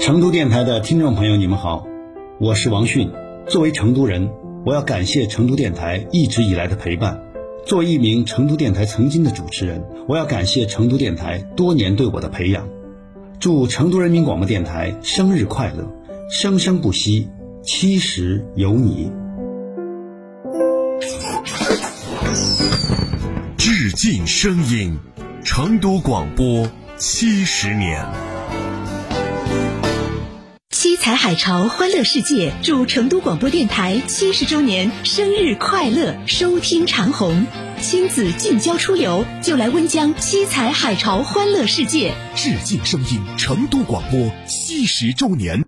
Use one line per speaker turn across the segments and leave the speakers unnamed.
成都电台的听众朋友，你们好，我是王迅。作为成都人，我要感谢成都电台一直以来的陪伴。作为一名成都电台曾经的主持人，我要感谢成都电台多年对我的培养。祝成都人民广播电台生日快乐，生生不息，七十有你。
致敬声音，成都广播七十年。
彩海潮欢乐世界祝成都广播电台七十周年生日快乐，收听长虹。亲子近郊出游就来温江七彩海潮欢乐世界。
致敬声音，成都广播七十周年。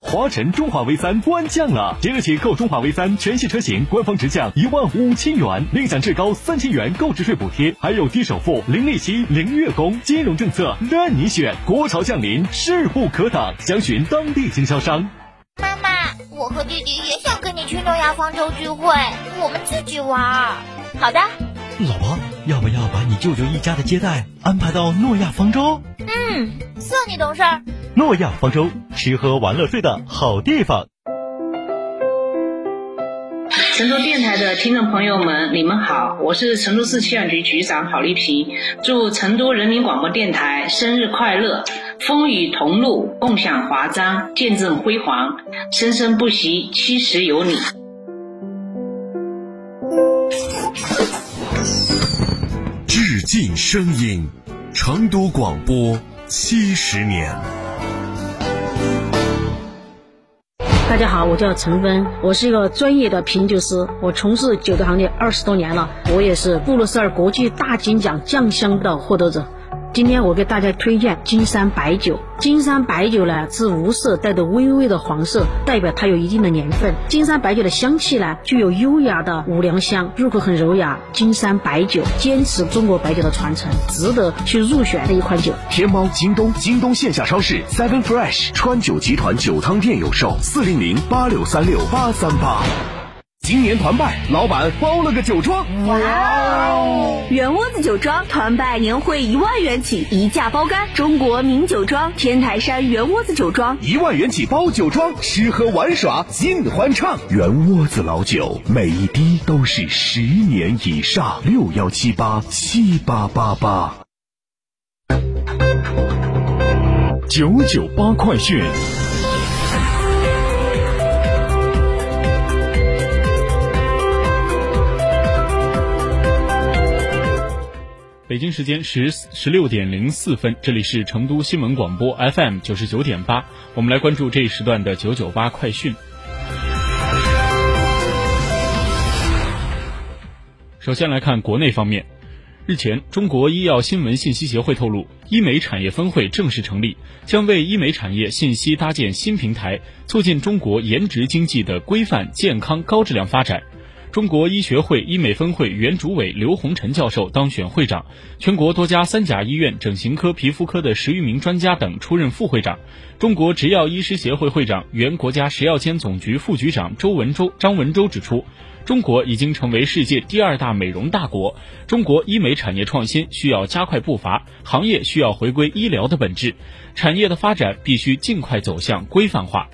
华晨中华 V 三官降了，即日起购中华 V 三全系车型，官方直降一万五千元，另享至高三千元购置税补贴，还有低首付、零利息、零月供，金融政策任你选。国潮降临，势不可挡，详询当地经销商。
妈妈，我和弟弟也想跟你去诺亚方舟聚会，我们自己玩。
好的。
老婆，要不要把你舅舅一家的接待安排到诺亚方舟？
嗯，算你懂事。
诺亚方舟，吃喝玩乐睡的好地方。
成都电台的听众朋友们，你们好，我是成都市气象局局长郝丽萍，祝成都人民广播电台生日快乐，风雨同路，共享华章，见证辉煌，生生不息，七十有你。
致敬声音，成都广播七十年。
大家好，我叫陈芬，我是一个专业的品酒师，我从事酒的行业二十多年了，我也是布鲁塞尔国际大金奖酱香的获得者。今天我给大家推荐金山白酒。金山白酒呢是无色，带着微微的黄色，代表它有一定的年份。金山白酒的香气呢具有优雅的五粮香，入口很柔雅。金山白酒坚持中国白酒的传承，值得去入选的一款酒。
天猫、京东、京东线下超市、Seven Fresh、川酒集团酒汤店有售，四零零八六三六八三八。今年团拜，老板包了个酒庄。哇
哦！圆窝子酒庄团拜年会一万元起，一价包干。中国名酒庄天台山圆窝子酒庄，
一万元起包酒庄，吃喝玩耍尽欢畅。圆窝子老酒，每一滴都是十年以上。六幺七八七八八八。
九九八快讯。北京时间十十六点零四分，这里是成都新闻广播 FM 九十九点八，我们来关注这一时段的九九八快讯。首先来看国内方面，日前，中国医药新闻信息协会透露，医美产业分会正式成立，将为医美产业信息搭建新平台，促进中国颜值经济的规范、健康、高质量发展。中国医学会医美分会原主委刘洪臣教授当选会长，全国多家三甲医院整形科、皮肤科的十余名专家等出任副会长。中国植药医师协会会长、原国家食药监总局副局长周文周张文周指出，中国已经成为世界第二大美容大国，中国医美产业创新需要加快步伐，行业需要回归医疗的本质，产业的发展必须尽快走向规范化。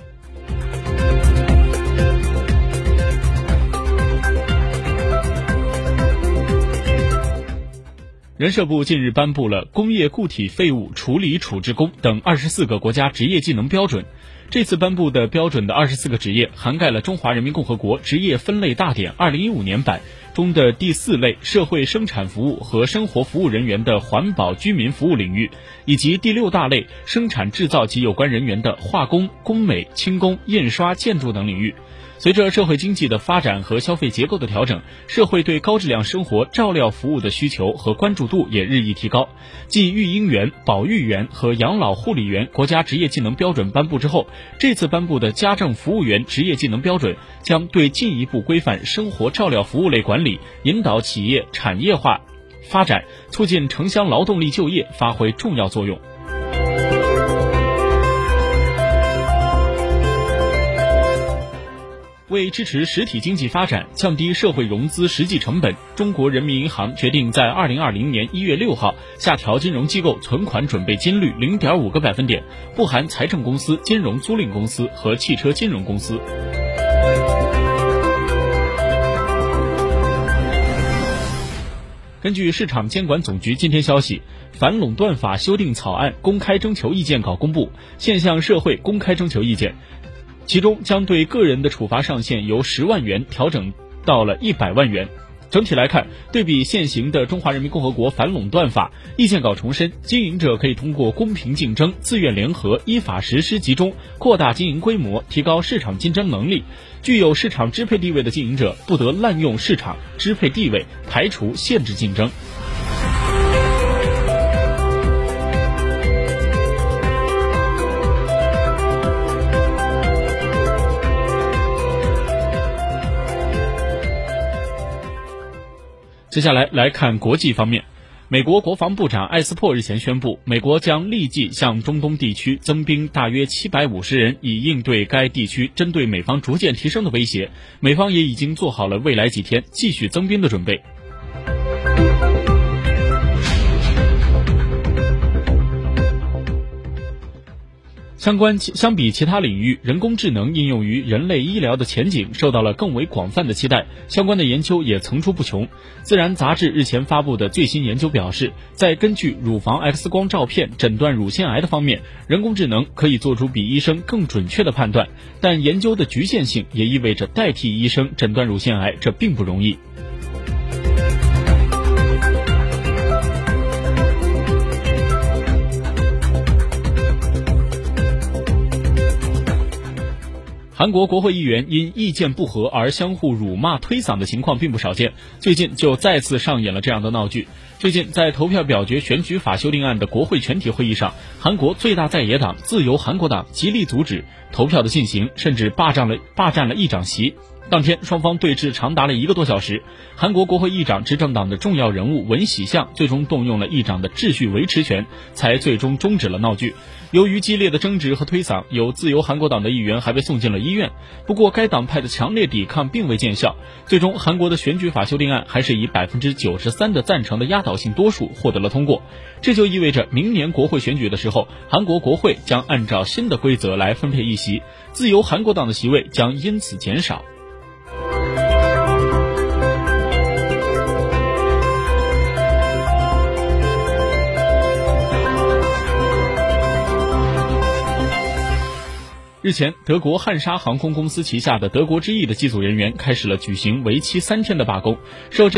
人社部近日颁布了《工业固体废物处理处置工等二十四个国家职业技能标准》，这次颁布的标准的二十四个职业，涵盖了《中华人民共和国职业分类大典》二零一五年版中的第四类社会生产服务和生活服务人员的环保居民服务领域，以及第六大类生产制造及有关人员的化工、工美、轻工、印刷、建筑等领域。随着社会经济的发展和消费结构的调整，社会对高质量生活照料服务的需求和关注度也日益提高。继育婴员、保育员和养老护理员国家职业技能标准颁布之后，这次颁布的家政服务员职业技能标准将对进一步规范生活照料服务类管理，引导企业产业化发展，促进城乡劳动力就业发挥重要作用。为支持实体经济发展，降低社会融资实际成本，中国人民银行决定在二零二零年一月六号下调金融机构存款准备金率零点五个百分点，不含财政公司、金融租赁公司和汽车金融公司。根据市场监管总局今天消息，反垄断法修订草案公开征求意见稿公布，现向社会公开征求意见。其中将对个人的处罚上限由十万元调整到了一百万元。整体来看，对比现行的《中华人民共和国反垄断法》，意见稿重申，经营者可以通过公平竞争、自愿联合、依法实施集中、扩大经营规模、提高市场竞争能力。具有市场支配地位的经营者不得滥用市场支配地位，排除限制竞争。接下来来看国际方面，美国国防部长艾斯珀日前宣布，美国将立即向中东地区增兵大约七百五十人，以应对该地区针对美方逐渐提升的威胁。美方也已经做好了未来几天继续增兵的准备。相关相比其他领域，人工智能应用于人类医疗的前景受到了更为广泛的期待。相关的研究也层出不穷。《自然》杂志日前发布的最新研究表示，在根据乳房 X 光照片诊断乳腺癌的方面，人工智能可以做出比医生更准确的判断。但研究的局限性也意味着代替医生诊断乳腺癌，这并不容易。韩国国会议员因意见不合而相互辱骂、推搡的情况并不少见，最近就再次上演了这样的闹剧。最近在投票表决选举法修订案的国会全体会议上，韩国最大在野党自由韩国党极力阻止投票的进行，甚至霸占了霸占了议长席。当天，双方对峙长达了一个多小时。韩国国会议长执政党的重要人物文喜相最终动用了议长的秩序维持权，才最终终止了闹剧。由于激烈的争执和推搡，有自由韩国党的议员还被送进了医院。不过，该党派的强烈抵抗并未见效。最终，韩国的选举法修订案还是以百分之九十三的赞成的压倒性多数获得了通过。这就意味着，明年国会选举的时候，韩国国会将按照新的规则来分配议席，自由韩国党的席位将因此减少。日前，德国汉莎航空公司旗下的德国之翼的机组人员开始了举行为期三天的罢工，受这。